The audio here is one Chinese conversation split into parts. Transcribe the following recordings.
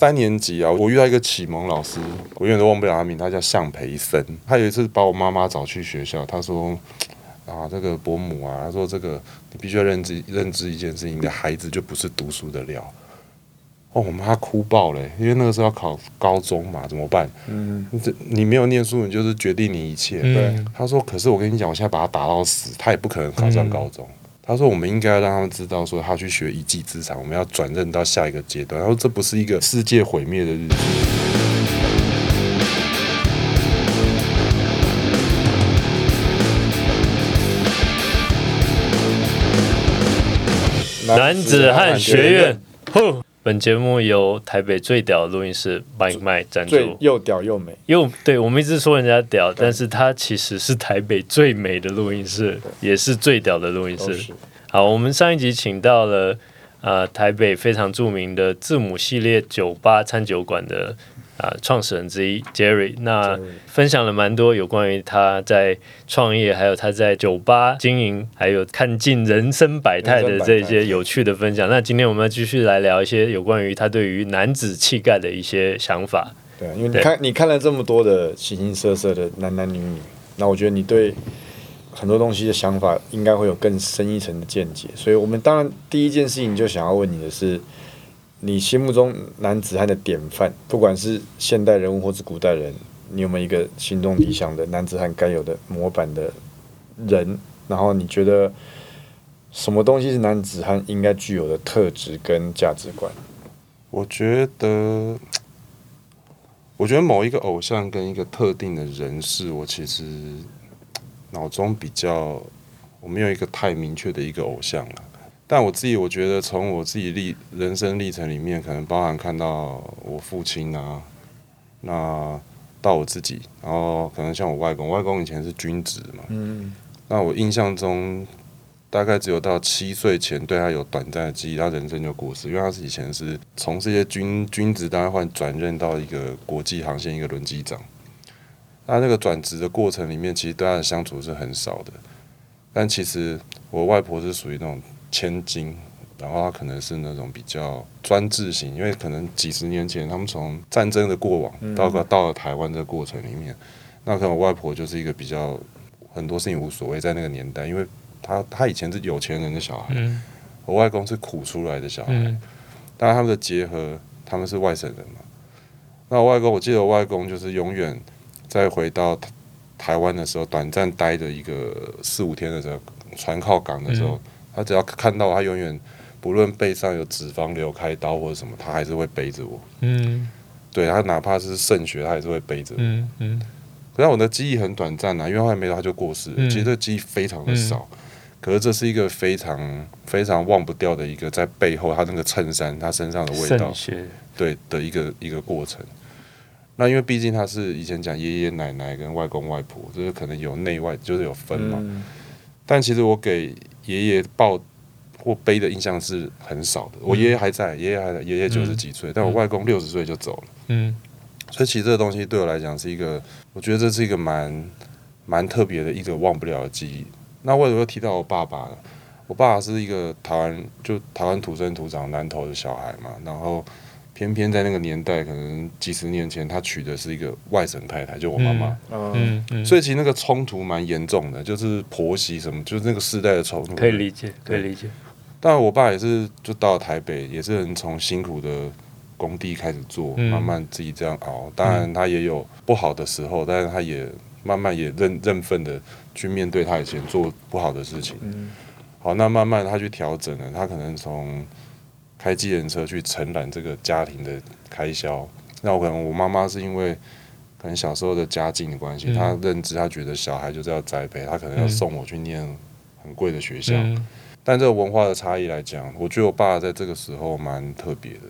三年级啊，我遇到一个启蒙老师，我永远都忘不了他名，他叫向培森。他有一次把我妈妈找去学校，他说：“啊，这个伯母啊，他说这个你必须要认知认知一件事情，你的孩子就不是读书的料。”哦，我妈哭爆了，因为那个时候要考高中嘛，怎么办？嗯，这你没有念书，你就是决定你一切。对，他说：“可是我跟你讲，我现在把他打到死，他也不可能考上高中。他说：“我们应该要让他们知道，说他去学一技之长，我们要转任到下一个阶段。他说这不是一个世界毁灭的日子。”男子汉学院，吼！本节目由台北最屌的录音室 Mike Mike 赞助。最，又屌又美，又对我们一直说人家屌，但是它其实是台北最美的录音室，也是最屌的录音室。好，我们上一集请到了呃台北非常著名的字母系列酒吧餐酒馆的啊、创始人之一 Jerry，那分享了蛮多有关于他在创业，还有他在酒吧经营，还有看尽人生百态的这些有趣的分享。那今天我们要继续来聊一些有关于他对于男子气概的一些想法。对啊，因为你看你看了这么多的形形色色的男男女女，那我觉得你对很多东西的想法应该会有更深一层的见解。所以我们当然第一件事情就想要问你的是，你心目中男子汉的典范，不管是现代人物或是古代人，你有没有一个心中理想的男子汉该有的模板的人？然后你觉得什么东西是男子汉应该具有的特质跟价值观？我觉得，我觉得某一个偶像跟一个特定的人士，我其实脑中比较，我没有一个太明确的一个偶像了。但我自己，我觉得从我自己历人生历程里面，可能包含看到我父亲啊，那到我自己，然后可能像我外公，外公以前是军职嘛，嗯，那我印象中，大概只有到七岁前对他有短暂的记忆，他人生就过世，因为他是以前是从这些军军职，当然换转任到一个国际航线一个轮机长。那那个转职的过程里面，其实对他的相处是很少的。但其实我外婆是属于那种千金，然后她可能是那种比较专制型，因为可能几十年前他们从战争的过往到个到了台湾这个过程里面，那可能我外婆就是一个比较很多事情无所谓，在那个年代，因为她她以前是有钱人的小孩，嗯我外公是苦出来的小孩，嗯当然他们的结合，他们是外省人嘛。那我外公，我记得我外公就是永远再回到台台湾的时候，短暂待的一个四五天的时候，船靠港的时候，他只要看到他永远不论背上有脂肪瘤、开刀或者什么，他还是会背着我。嗯对他哪怕是肾血，他还是会背着我。嗯嗯可是我的记忆很短暂啊，因为后来没到他就过世了。嗯其实这个记忆非常的少，可是这是一个非常非常忘不掉的一个在背后他那个衬衫他身上的味道对的一个一个过程。那因为毕竟他是以前讲爷爷奶奶跟外公外婆，就是可能有内外就是有分嘛。嗯但其实我给爷爷抱或背的印象是很少的。我爷爷还在，爷爷还在，爷爷九十几岁，但我外公六十岁就走了。嗯所以其实这个东西对我来讲是一个，我觉得这是一个蛮蛮特别的一个忘不了的记忆。那为什么又提到我爸爸呢？我爸爸是一个台湾就台湾土生土长南投的小孩嘛，然后偏偏在那个年代，可能几十年前他娶的是一个外省太太，就我妈妈，嗯嗯嗯，所以其实那个冲突蛮严重的，就是婆媳什么，就是那个世代的冲突。可以理解，可以理解。但，我爸也是就到了台北，也是很从辛苦的工地开始做，嗯慢慢自己这样熬。当然，他也有不好的时候，但是他也慢慢也认认份的去面对他以前做不好的事情。嗯好，那慢慢他去调整了，他可能从开机人车去承揽这个家庭的开销。那我可能我妈妈是因为可能小时候的家境的关系，嗯她认知，她觉得小孩就是要栽培，她可能要嗯送我去念很贵的学校。嗯但这个文化的差异来讲，我觉得我爸在这个时候蛮特别的。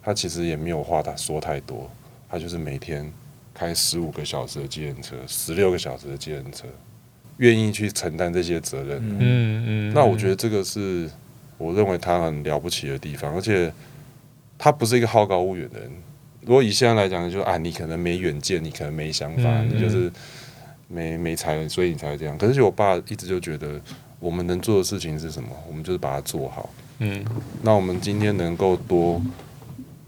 他其实也没有话他说太多，他就是每天开十五个小时的计程车，十六个小时的计程车，愿意去承担这些责任。嗯嗯嗯，那我觉得这个是我认为他很了不起的地方，而且他不是一个好高骛远的人。如果以现在来讲，就啊，你可能没远见，你可能没想法，嗯你就是没没才，所以你才会这样。可是我爸一直就觉得，我们能做的事情是什么？我们就是把它做好。嗯那我们今天能够多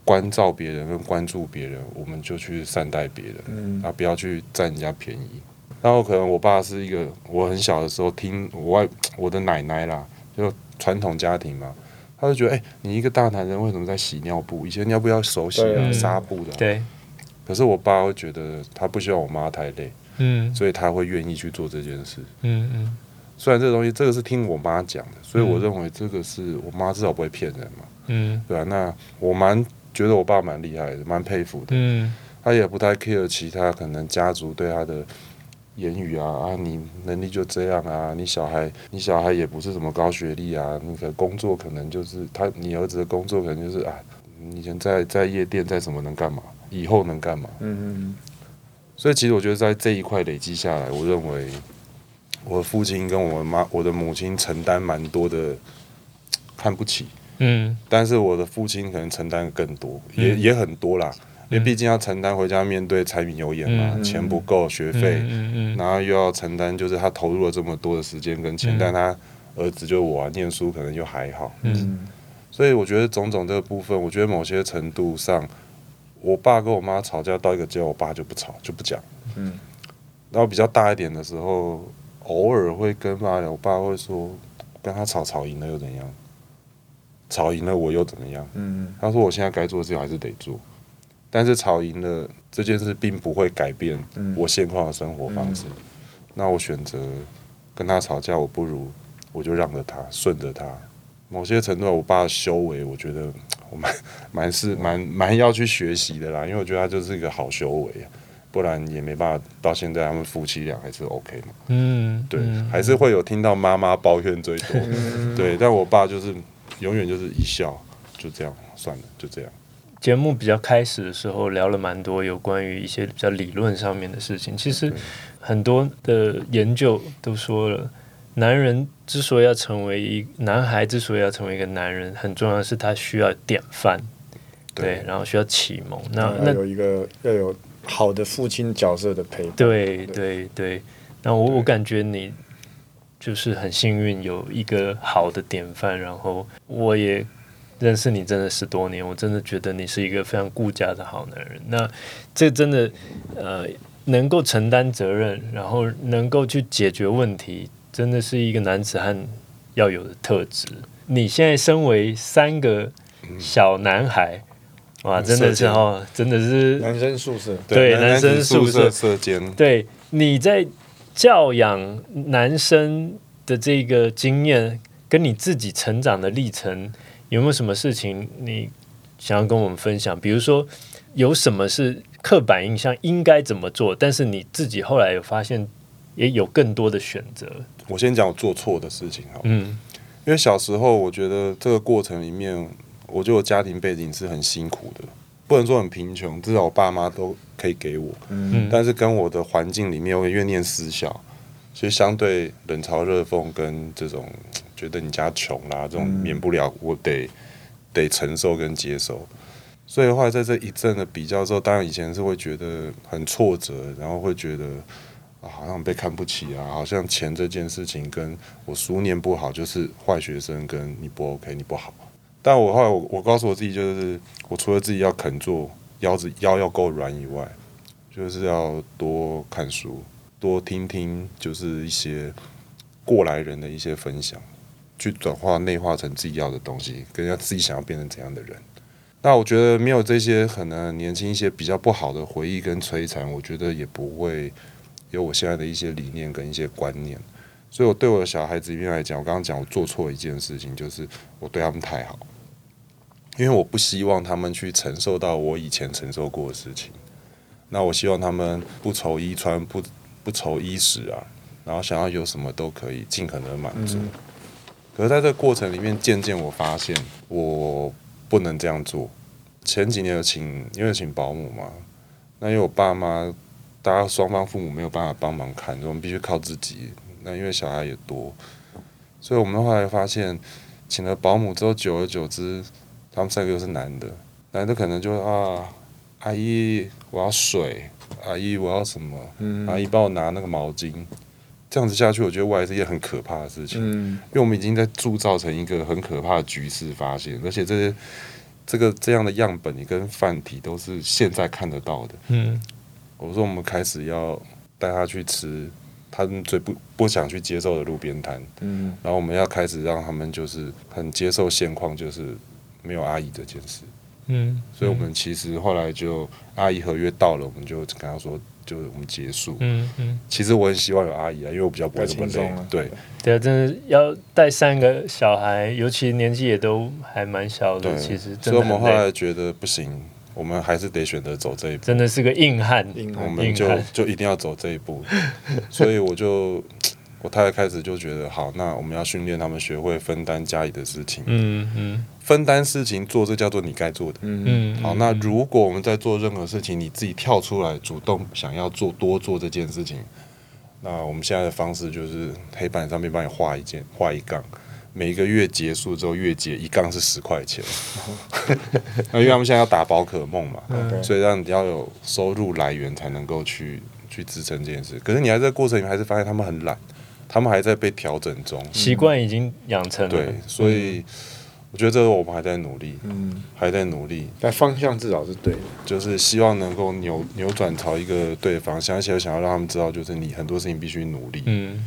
关照别人跟关注别人，我们就去善待别人，嗯啊，不要去占人家便宜。然后可能我爸是一个，我很小的时候听我外我的奶奶啦，就传统家庭嘛，他就觉得，哎、你一个大男人为什么在洗尿布？以前尿布要手洗啊，纱布的啊、对，可是我爸会觉得他不希望我妈太累，嗯。所以他会愿意去做这件事。嗯嗯。虽然这个东西，这个是听我妈讲的，所以我嗯。认为这个是我妈至少不会骗人嘛，嗯。对啊，那我蛮觉得我爸蛮厉害的，蛮佩服的。嗯。他也不太 care 其他可能家族对他的言语啊啊，你能力就这样啊，你小孩你小孩也不是什么高学历啊，那个工作可能就是他你儿子的工作可能就是啊，你以前在在夜店在什么能干嘛，以后能干嘛？嗯嗯所以其实我觉得在这一块累积下来，我认为我父亲跟我妈我的母亲承担蛮多的看不起，嗯。但是我的父亲可能承担更多，也嗯。也很多啦，因为毕竟要承担回家面对柴米油盐嘛，嗯钱不够学费，然后又要承担就是他投入了这么多的时间跟钱，嗯。但他儿子就我、啊、念书可能又还好，所以我觉得种种这个部分，我觉得某些程度上，我爸跟我妈吵架到一个阶段，我爸就不吵就不讲。嗯。然后比较大一点的时候，偶尔会跟爸聊，我爸会说跟他吵吵赢了又怎样？吵赢了我又怎么样？嗯。他说我现在该做的事情还是得做，但是吵赢了这件事并不会改变嗯我现况的生活方式。那我选择跟他吵架，我不如我就让着他，顺着他。某些程度，我爸的修为，我觉得 我蛮蛮是蛮蛮要去学习的啦，因为我觉得他就是一个好修为啊，不然也没办法到现在他们夫妻俩还是 OK 嘛。嗯，对，嗯还是会有听到妈妈抱怨最多。嗯对，但我爸就是永远就是一笑，就这样算了，就这样。节目比较开始的时候聊了蛮多有关于一些比较理论上面的事情。其实很多的研究都说了，男人之所以要成为一男孩之所以要成为一个男人，很重要的是他需要典范，对，然后需要启蒙。那那有一个要有好的父亲角色的陪伴。对对对，那我我感觉你就是很幸运有一个好的典范，然后我也认识你真的十多年，我真的觉得你是一个非常顾家的好男人。那这真的呃能够承担责任，然后能够去解决问题，真的是一个男子汉要有的特质。你现在身为三个小男孩，哇，真的是哦，真的是男生宿舍，对男男生宿宿舍舍间，对你在教养男生的这个经验，跟你自己成长的历程，有没有什么事情你想要跟我们分享？比如说，有什么是刻板印象应该怎么做，但是你自己后来有发现，也有更多的选择。我先讲我做错的事情好了，嗯因为小时候我觉得这个过程里面，我觉得我家庭背景是很辛苦的，不能说很贫穷，至少我爸妈都可以给我，嗯嗯，但是跟我的环境里面，我因为念私校，其实相对冷嘲热讽跟这种觉得你家穷啦，这种嗯免不了我得得承受跟接受。所以后来在这一阵的比较之后，当然以前是会觉得很挫折，然后会觉得啊好像被看不起啊，好像钱这件事情跟我书念不好就是坏学生，跟你不 OK 你不好。但我后来我我告诉我自己，就是我除了自己要肯做，腰子腰要够软以外，就是要多看书，多听听，就是一些过来人的一些分享，去转化内化成自己要的东西，跟要自己想要变成怎样的人。那我觉得没有这些可能年轻一些比较不好的回忆跟摧残，我觉得也不会有我现在的一些理念跟一些观念。所以我对我的小孩子里面来讲，我刚刚讲我做错一件事情，就是我对他们太好，因为我不希望他们去承受到我以前承受过的事情。那我希望他们不愁衣穿，不不愁衣食啊，然后想要有什么都可以尽可能满足。可是在这个过程里面，渐渐我发现我不能这样做。前几年有请，因为请保姆嘛，那因为我爸妈，大家双方父母没有办法帮忙看，我们必须靠自己。那因为小孩也多，所以我们后来发现，请了保姆之后，久而久之，他们三个又是男的，男的可能就啊，阿姨我要水，阿姨我要什么，嗯阿姨帮我拿那个毛巾。这样子下去，我觉得未来是一件很可怕的事情。嗯因为我们已经在铸造成一个很可怕的局势发现，而且这些这个这样的样本，你跟范体都是现在看得到的。嗯我说我们开始要带他去吃他们最不不想去接受的路边摊，嗯然后我们要开始让他们就是很接受现况，就是没有阿姨这件事。嗯，所以我们其实后来就阿姨合约到了，我们就跟他说，就我们结束。嗯嗯，其实我很希望有阿姨啊，因为我比较不会这么累。对对啊，真的要带三个小孩，尤其年纪也都还蛮小的，对，其实所以我们后来觉得不行，我们还是得选择走这一步。真的是个硬汉。硬汉我们就就一定要走这一步，所以我就我太太开始就觉得好，那我们要训练他们学会分担家里的事情，嗯嗯。分担事情做，这叫做你该做的。嗯嗯，好，那如果我们在做任何事情，你自己跳出来主动想要做多做这件事情，那我们现在的方式就是黑板上面帮你画一件画一杠，每一个月结束之后月结一杠是十块钱，那 因为他们现在要打宝可梦嘛所以让你要有收入来源才能够去去支撑这件事。可是你还在过程里面还是发现他们很懒，他们还在被调整中，习惯已经养成了。对，所以我觉得这个我们还在努力，嗯，还在努力。但方向至少是对的。就是希望能够扭扭转朝一个对的方向，而且想要让他们知道，就是你很多事情必须努力。嗯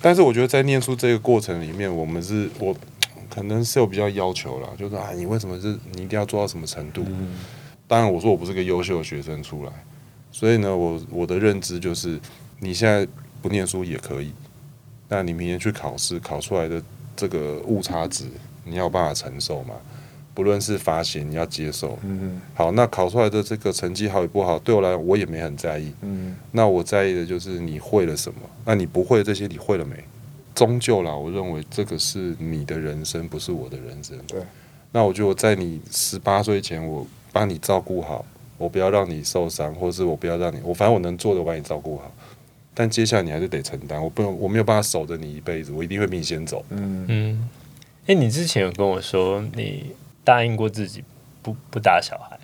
但是我觉得在念书这个过程里面，我们是我可能是有比较要求了，就是啊，你为什么是你一定要做到什么程度？当然，我说我不是个优秀的学生出来，所以呢，我我的认知就是，你现在不念书也可以，那你明年去考试考出来的这个误差值，你要有办法承受嘛？不论是罚钱，你要接受。嗯好，那考出来的这个成绩好与不好，对我来讲我也没很在意。嗯那我在意的就是你会了什么，那你不会这些，你会了没？终究啦，我认为这个是你的人生，不是我的人生。对。那我觉得我在你十八岁前，我帮你照顾好，我不要让你受伤，或是我不要让你，我反正我能做的，我把你照顾好。但接下来你还是得承担，我不能，我没有办法守着你一辈子，我一定会比你先走。嗯。嗯。哎，你之前有跟我说你答应过自己不不打小孩，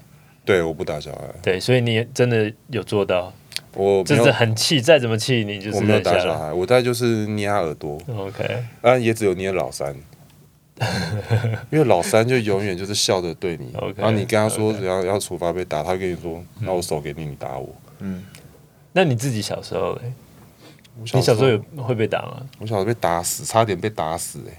对，我不打小孩，对，所以你也真的有做到，我没有。是很气，再怎么气你就是我没有。打小孩，我大概就是捏他耳朵，OK，啊，也只有捏老三，因为老三就永远就是笑着对你。OK，然后你跟他说 OK 要要处罚被打，他跟你说，那我手给你，你打我。嗯，那你自己小时候嘞？我你小时候有会被打吗？我小时候被打死，差点被打死哎、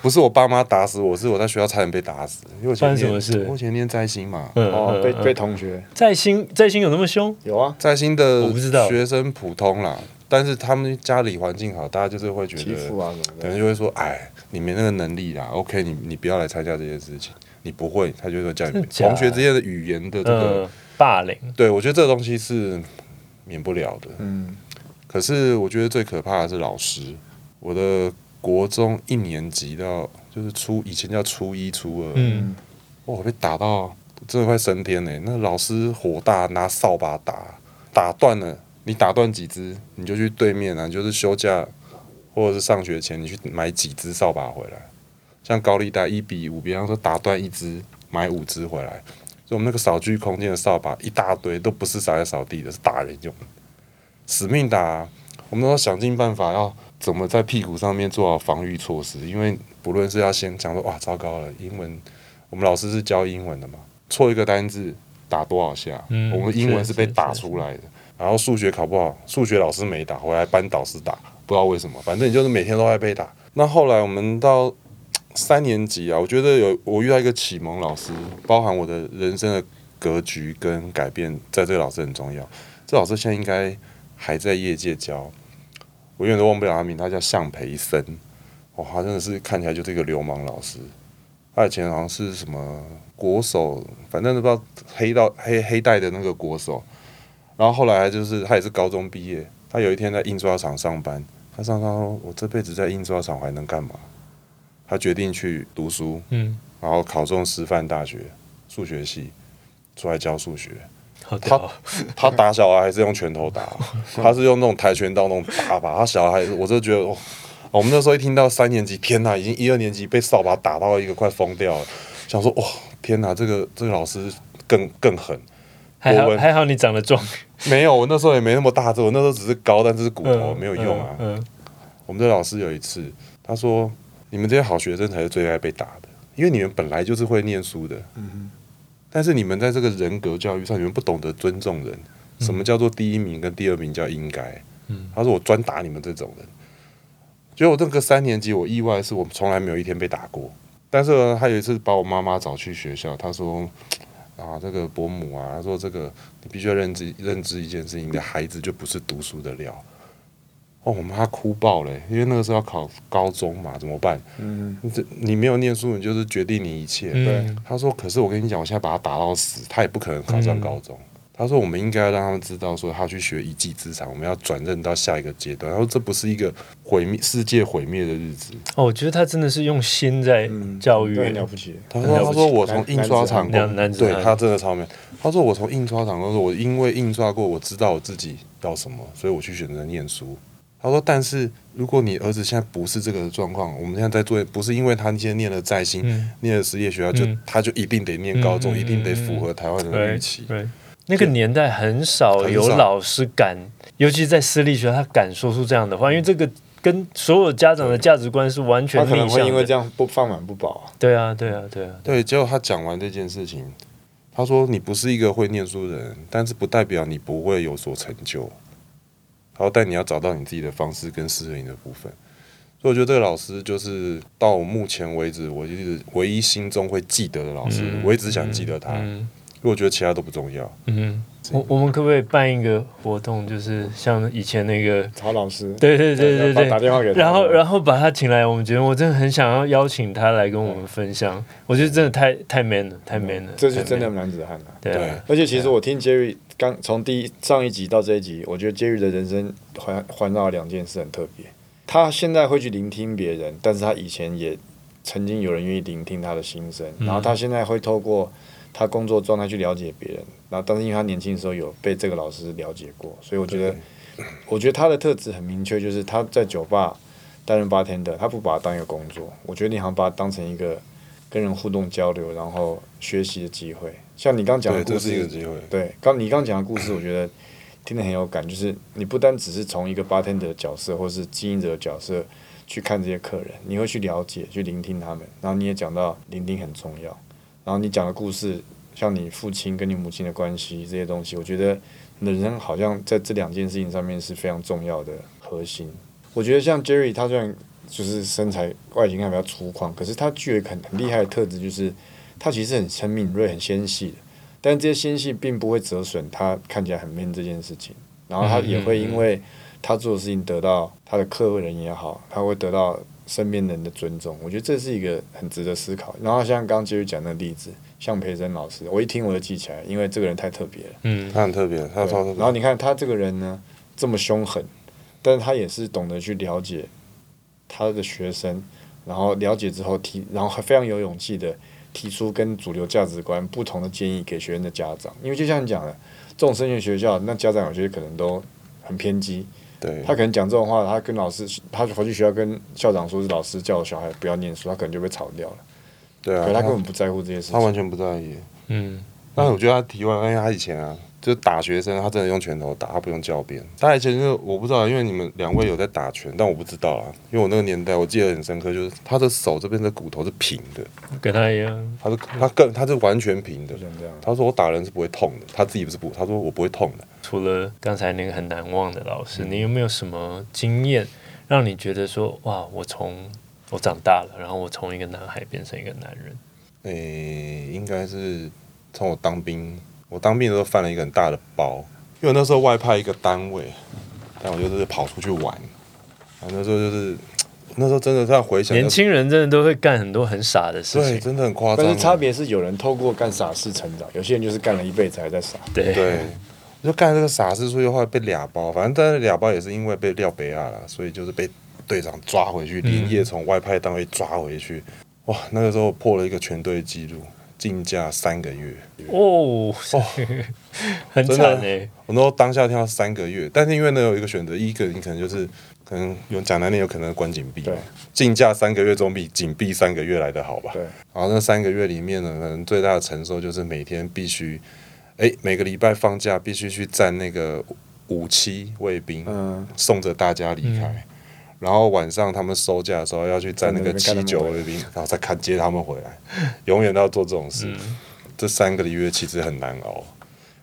不是我爸妈打死我，是我在学校差点被打死，因为我前发生什么事我以前念在新嘛，嗯哦，被嗯被同学在新在新有那么凶？有啊，在新的我不知道学生普通啦，但是他们家里环境好，大家就是会觉欺负得。可能就会说，哎，你没那个能力啦，OK，你你不要来参加这件事情，你不会，他就会叫你同学之间的语言的这个，嗯，霸凌。对我觉得这个东西是免不了的。嗯可是我觉得最可怕的是老师。我的国中一年级到就是初以前叫初一初二，嗯，哇，我被打到真的快升天呢。那老师火大，拿扫把打，打断了，你打断几只，你就去对面啊，你就是休假或者是上学前，你去买几只扫把回来。像高利贷一比五，比方说打断一只，买五只回来。所以我们那个扫具空间的扫把一大堆，都不是扫来扫地的，是打人用的，死命打啊、我们都要想尽办法要怎么在屁股上面做好防御措施，因为不论是要先讲说哇糟糕了，英文我们老师是教英文的嘛，错一个单字打多少下，嗯我们英文是是被打出来的。然后数学考不好，数学老师没打，回来班导师打，不知道为什么，反正你就是每天都在被打。那后来我们到三年级啊，我觉得有我遇到一个启蒙老师，包含我的人生的格局跟改变，在这个老师很重要。这老师现在应该还在业界教，我永远都忘不了他名，他叫向培森。哇，他真的是看起来就是一个流氓老师。他以前好像是什么国手，反正都不知道黑到黑黑带的那个国手。然后后来就是他也是高中毕业，他有一天在印刷厂上班，他上班说：“我这辈子在印刷厂还能干嘛？”他决定去读书，嗯，然后考中师范大学数学系，出来教数学。好屌哦。他打小孩还是用拳头打，他是用那种跆拳道那种打法。他小孩，我就觉得，哦，我们那时候一听到三年级，天哪，已经一二年级被扫把打到一个快疯掉了，想说，哇，天哪，这个这个老师更更狠。还好还好你长得壮，没有，我那时候也没那么大只，我那时候只是高，但是是骨头，嗯没有用啊。嗯，嗯我们的老师有一次，他说：“你们这些好学生才是最爱被打的。”因为你们本来就是会念书的，但是你们在这个人格教育上，你们不懂得尊重人。什么叫做第一名跟第二名叫应该？他说我专打你们这种人。结果我这个三年级，我意外是我从来没有一天被打过。但是呢他有一次把我妈妈找去学校，他说：“ 啊，这个伯母啊，他说这个你必须要认知认知一件事情，你的孩子就不是读书的料。”哦，我妈哭爆了，因为那个时候要考高中嘛，怎么办？嗯，这你没有念书，你就是决定你一切。对，他说：“可是我跟你讲，我现在把他打到死，他也不可能考上高中。他说：“我们应该要让他们知道，说他去学一技之长，我们要转任到下一个阶段。然后这不是一个毁灭世界毁灭的日子。哦，我觉得他真的是用心在教育。对，了不起。他说：“他说我从印刷厂对他真的超美。他说我从印刷厂工作，我因为印刷过，我知道我自己要什么，所以我去选择念书。他说，但是如果你儿子现在不是这个状况，我们现在在做，不是因为他今天念了在新，念了实业学校，就他就一定得念高中，一定得符合台湾人的预期。对，那个年代很少有老师敢，尤其在私立学校，他敢说出这样的话，因为这个跟所有家长的价值观是完全他可能逆向的。会因为这样不饭碗不保啊。对啊，对啊，对啊，对，结果他讲完这件事情，他说：“你不是一个会念书的人，但是不代表你不会有所成就。然后，但你要找到你自己的方式跟适合你的部分。”所以我觉得这个老师就是到目前为止，我一直唯一心中会记得的老师，嗯我一直想记得他，因嗯为我觉得其他都不重要。嗯，我我们可不可以办一个活动，就是像以前那个，曹老师，对对对对对。打对。电话给他，然后，然后把他请来我们觉得，我真的很想要邀请他来跟我们分享。我觉得真的太太 man 了，太 man 了，太这是真的男子汉了。对而且其实我听 Jerry 刚从第一上一集到这一集，我觉得 Jerry 的人生环环绕两件事很特别。他现在会去聆听别人，但是他以前也曾经有人愿意聆听他的心声，然后他现在会透过他工作状态去了解别人，然后但是因为他年轻的时候有被这个老师了解过，所以我觉得，我觉得他的特质很明确，就是他在酒吧担任 bartender，他不把它当一个工作，我觉得你好像把它当成一个跟人互动交流，然后学习的机会。像你刚刚讲的对，故这是一个事，机会。对，刚你刚刚讲的故事，我觉得听得很有感，就是你不单只是从一个 bartender 的角色或是经营者的角色去看这些客人，你会去了解、去聆听他们，然后你也讲到聆听很重要，然后你讲的故事，像你父亲跟你母亲的关系这些东西，我觉得你的人生好像在这两件事情上面是非常重要的核心。我觉得像 Jerry 他虽然就是身材外形看比较粗犷，可是他具有很很厉害的特质，就是他其实很很敏锐、很纤细的。但这些纤细并不会折损他看起来很 man 这件事情，然后他也会因为他做的事情得到他的客人也好，他会得到身边人的尊重。我觉得这是一个很值得思考。然后像刚刚继续讲的例子，像培生老师，我一听我就记起来，因为这个人太特别了。嗯，他很特别，他超特别。然后你看他这个人呢，这么凶狠，但是他也是懂得去了解他的学生，然后了解之后提，然后还非常有勇气的提出跟主流价值观不同的建议给学生的家长。因为就像你讲的，这种升学学校，那家长有些可能都很偏激，对他可能讲这种话，他跟老师，他回去学校跟校长说是老师叫我小孩不要念书，他可能就被炒掉了。对啊，可他他根本不在乎这些事他完。全不在意。嗯，但是我觉得他题外，因为他以前啊，就是打学生，他真的用拳头打，他不用教鞭。他以前就是我不知道，因为你们两位有在打拳，但我不知道啦，因为我那个年代我记得很深刻，就是他的手这边的骨头是平的，跟他一样，他是他更他是完全平的他说我打人是不会痛的，他自己不是不，他说我不会痛的。除了刚才那个很难忘的老师，你有没有什么经验让你觉得说，哇，我从我长大了，然后我从一个男孩变成一个男人？诶、应该是从我当兵，我当兵的时候犯了一个很大的包，因为那时候外派一个单位，但我就是跑出去玩，啊，那时候就是那时候真的这样回想，年轻人真的都会干很多很傻的事情对，真的很夸张。但是差别是有人透过干傻事成长，有些人就是干了一辈子还在傻。对对，我就干这个傻事，所以后来被俩包，反正但是俩包也是因为被廖北亚了，所以就是被队长抓回去，连夜从外派单位抓回去。哇，那个时候破了一个全队记录，禁驾三个月。哦，很惨哎，我那时候当下听到三个月，但是因为呢有一个选择，一个你可能就是可能有讲难点，有可能关紧闭对，禁驾三个月总比紧闭三个月来的好吧？对，然后那三个月里面呢，可能最大的承受就是每天必须，哎，每个礼拜放假必须去站那个五七卫兵，嗯，送着大家离开。然后晚上他们收假的时候要去载那个七九二零，然后再看接他们回来，永远都要做这种事。这三个月其实很难熬，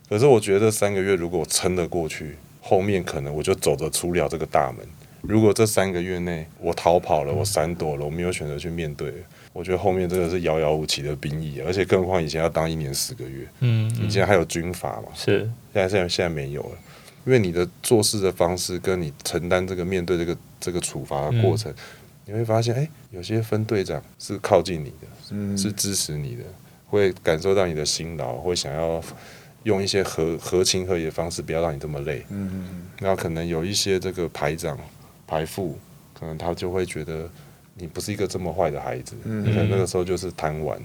可是我觉得三个月如果撑得过去，后面可能我就走得出了这个大门。如果这三个月内我逃跑了，我闪躲了，我没有选择去面对，我觉得后面真的是遥遥无期的兵役，而且更何况以前要当一年十个月，嗯，以前还有军阀嘛，是，现在现在现在没有了，因为你的做事的方式跟你承担这个面对这个这个处罚的过程，你会发现，哎，有些分队长是靠近你的，是支持你的，会感受到你的辛劳，会想要用一些合合情合理的方式，不要让你这么累，嗯嗯嗯，然后可能有一些这个排长。排副可能他就会觉得你不是一个这么坏的孩子，可能那个时候就是贪玩，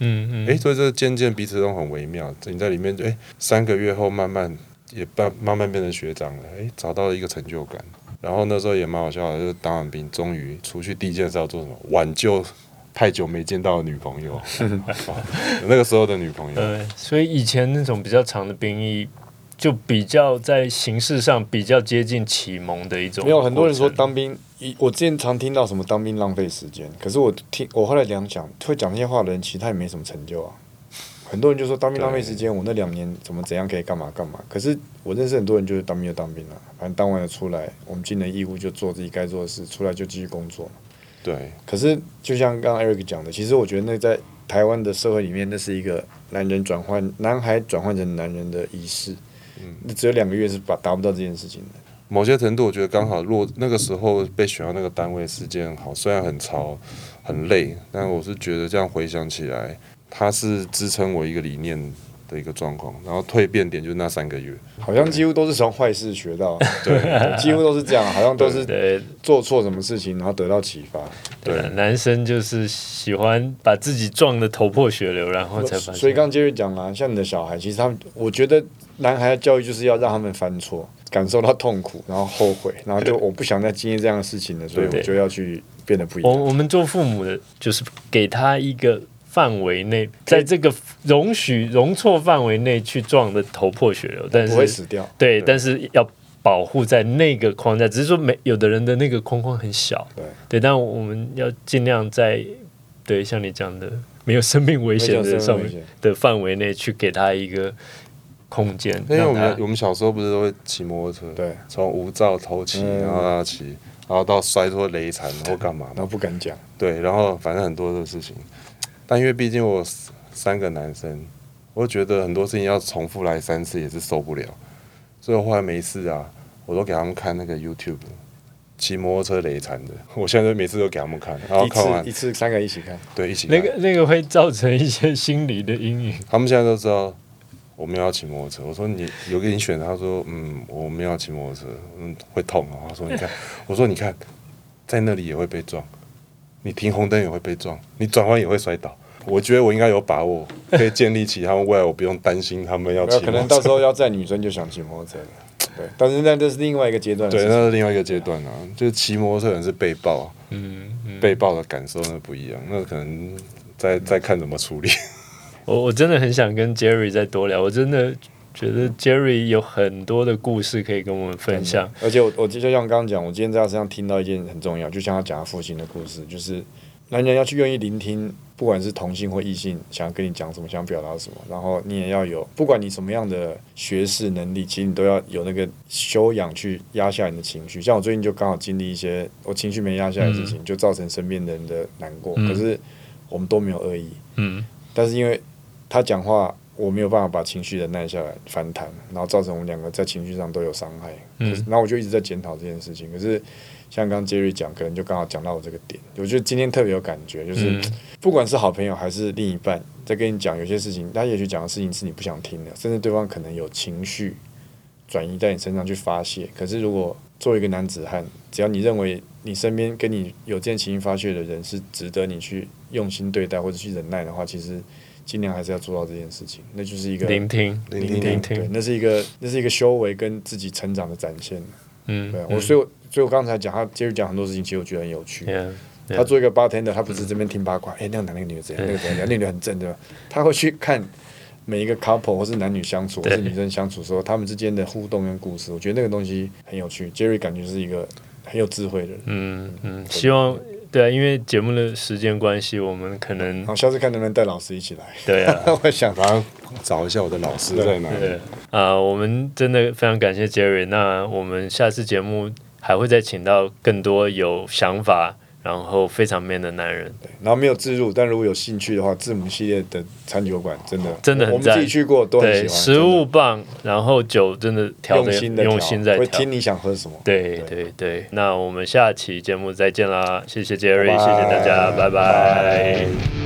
嗯嗯，哎，所以这渐渐彼此都很微妙。你在里面，哎，三个月后慢慢也慢慢慢变成学长了，哎，找到了一个成就感。然后那时候也蛮好笑的，就是当完兵，终于出去第一件事要做什么？挽救太久没见到的女朋友，那个时候的女朋友。对，所以以前那种比较长的兵役。就比较在形式上比较接近启蒙的一种。没有很多人说当兵，我之前常听到什么当兵浪费时间，可是我听我后来想想会讲这些话的人，其实他也没什么成就啊。很多人就说当兵浪费时间，我那两年怎么怎样可以干嘛干嘛。可是我认识很多人就是当兵就当兵了，反正当完了出来，我们尽了义务就做自己该做的事，出来就继续工作。对。可是就像刚刚 Eric 讲的，其实我觉得那在台湾的社会里面，那是一个男人转换男孩转换成男人的仪式。嗯，那只有两个月是达达不到这件事情的。某些程度，我觉得刚好落那个时候被选到那个单位是件好，虽然很潮、很累，但我是觉得这样回想起来，它是支撑我一个理念。的一个状况，然后蜕变点就是那三个月，好像几乎都是从坏事学到，对，几乎都是这样，好像都是做错什么事情，然后得到启发。对，男生就是喜欢把自己撞得头破血流，然后才发现。所以刚刚杰瑞讲了，像你的小孩，其实他们，我觉得男孩的教育就是要让他们犯错，感受到痛苦，然后后悔，然后就我不想再经历这样的事情了，所以我就要去变得不一样。我我们做父母的，就是给他一个。范围内，在这个容许容错范围内去撞的头破血流，但是不会死掉。对，但是要保护在那个框架，只是说没有的人的那个框框很小。对，对，但我们要尽量在对像你讲的没有生命危险的上面的范围内去给他一个空间。因为我们我们小时候不是都会骑摩托车，对，从无照偷骑，然后他骑，然后到摔脱雷残或干嘛，然后不敢讲。对，然后反正很多的事情。但因为毕竟我三个男生，我觉得很多事情要重复来三次也是受不了，所以我后来没事啊，我都给他们看那个 YouTube，骑摩托车雷惨的，我现在每次都给他们看，然后看完一次三个一起看，对，一起看。那个那个会造成一些心理的阴影。他们现在都知道我们要骑摩托车，我说你有给你选，他说嗯，我们要骑摩托车，嗯，会痛啊。他说你看，我说你看，在那里也会被撞。你停红灯也会被撞，你转弯也会摔倒。我觉得我应该有把握，可以建立起他们未来，我不用担心他们要骑。可能到时候要载女生就想骑摩托车了。对，但是那这是另外一个阶段。对，那是另外一个阶段啊，就是骑摩托车可能是被爆，嗯，被爆的感受那不一样，那可能再再看怎么处理。我我真的很想跟 Jerry 再多聊，我真的。觉得 Jerry 有很多的故事可以跟我们分享，而且我我就像刚刚讲，我今天在他身上听到一件很重要，就像他讲他父亲的故事，就是男人要去愿意聆听，不管是同性或异性，想要跟你讲什么，想表达什么，然后你也要有，不管你什么样的学识能力，其实你都要有那个修养去压下你的情绪。像我最近就刚好经历一些我情绪没压下来的事情，就造成身边的人的难过，可是我们都没有恶意，嗯，但是因为他讲话。我没有办法把情绪忍耐下来反弹，然后造成我们两个在情绪上都有伤害。嗯，然后我就一直在检讨这件事情。可是像刚刚杰瑞讲，可能就刚好讲到我这个点。我觉得今天特别有感觉，就是不管是好朋友还是另一半，在跟你讲有些事情，他也许讲的事情是你不想听的，甚至对方可能有情绪转移在你身上去发泄。可是如果作为一个男子汉，只要你认为你身边跟你有这样情绪发泄的人是值得你去用心对待或者去忍耐的话，其实。尽量还是要做到这件事情，那就是一个聆听，聆听，聆听，对，那是一个，那是一个修为跟自己成长的展现。嗯，对我，所以，所以我刚才讲他接着讲很多事情，其实我觉得很有趣。他做一个 bartender，他不是这边听八卦，哎，那个男那个女的怎样，那个怎样，那个女很正，对吧？他会去看每一个 couple 或是男女相处，或是女生相处时候，他们之间的互动跟故事，我觉得那个东西很有趣。Jerry 感觉是一个很有智慧的人。嗯嗯，希望对啊，因为节目的时间关系，我们可能好下次看能不能带老师一起来。对啊。我想找找一下我的老师在哪里。对啊、我们真的非常感谢 Jerry。那我们下次节目还会再请到更多有想法，然后非常 man 的男人。然后没有自入，但如果有兴趣的话，字母系列的餐酒馆真的真的很赞我们自己去过都很喜对，欢。食物棒，然后酒真的调的用心的用心在调。会听你想喝什么。对对对，那我们下期节目再见啦！谢谢 Jerry，拜拜谢谢大家，拜拜拜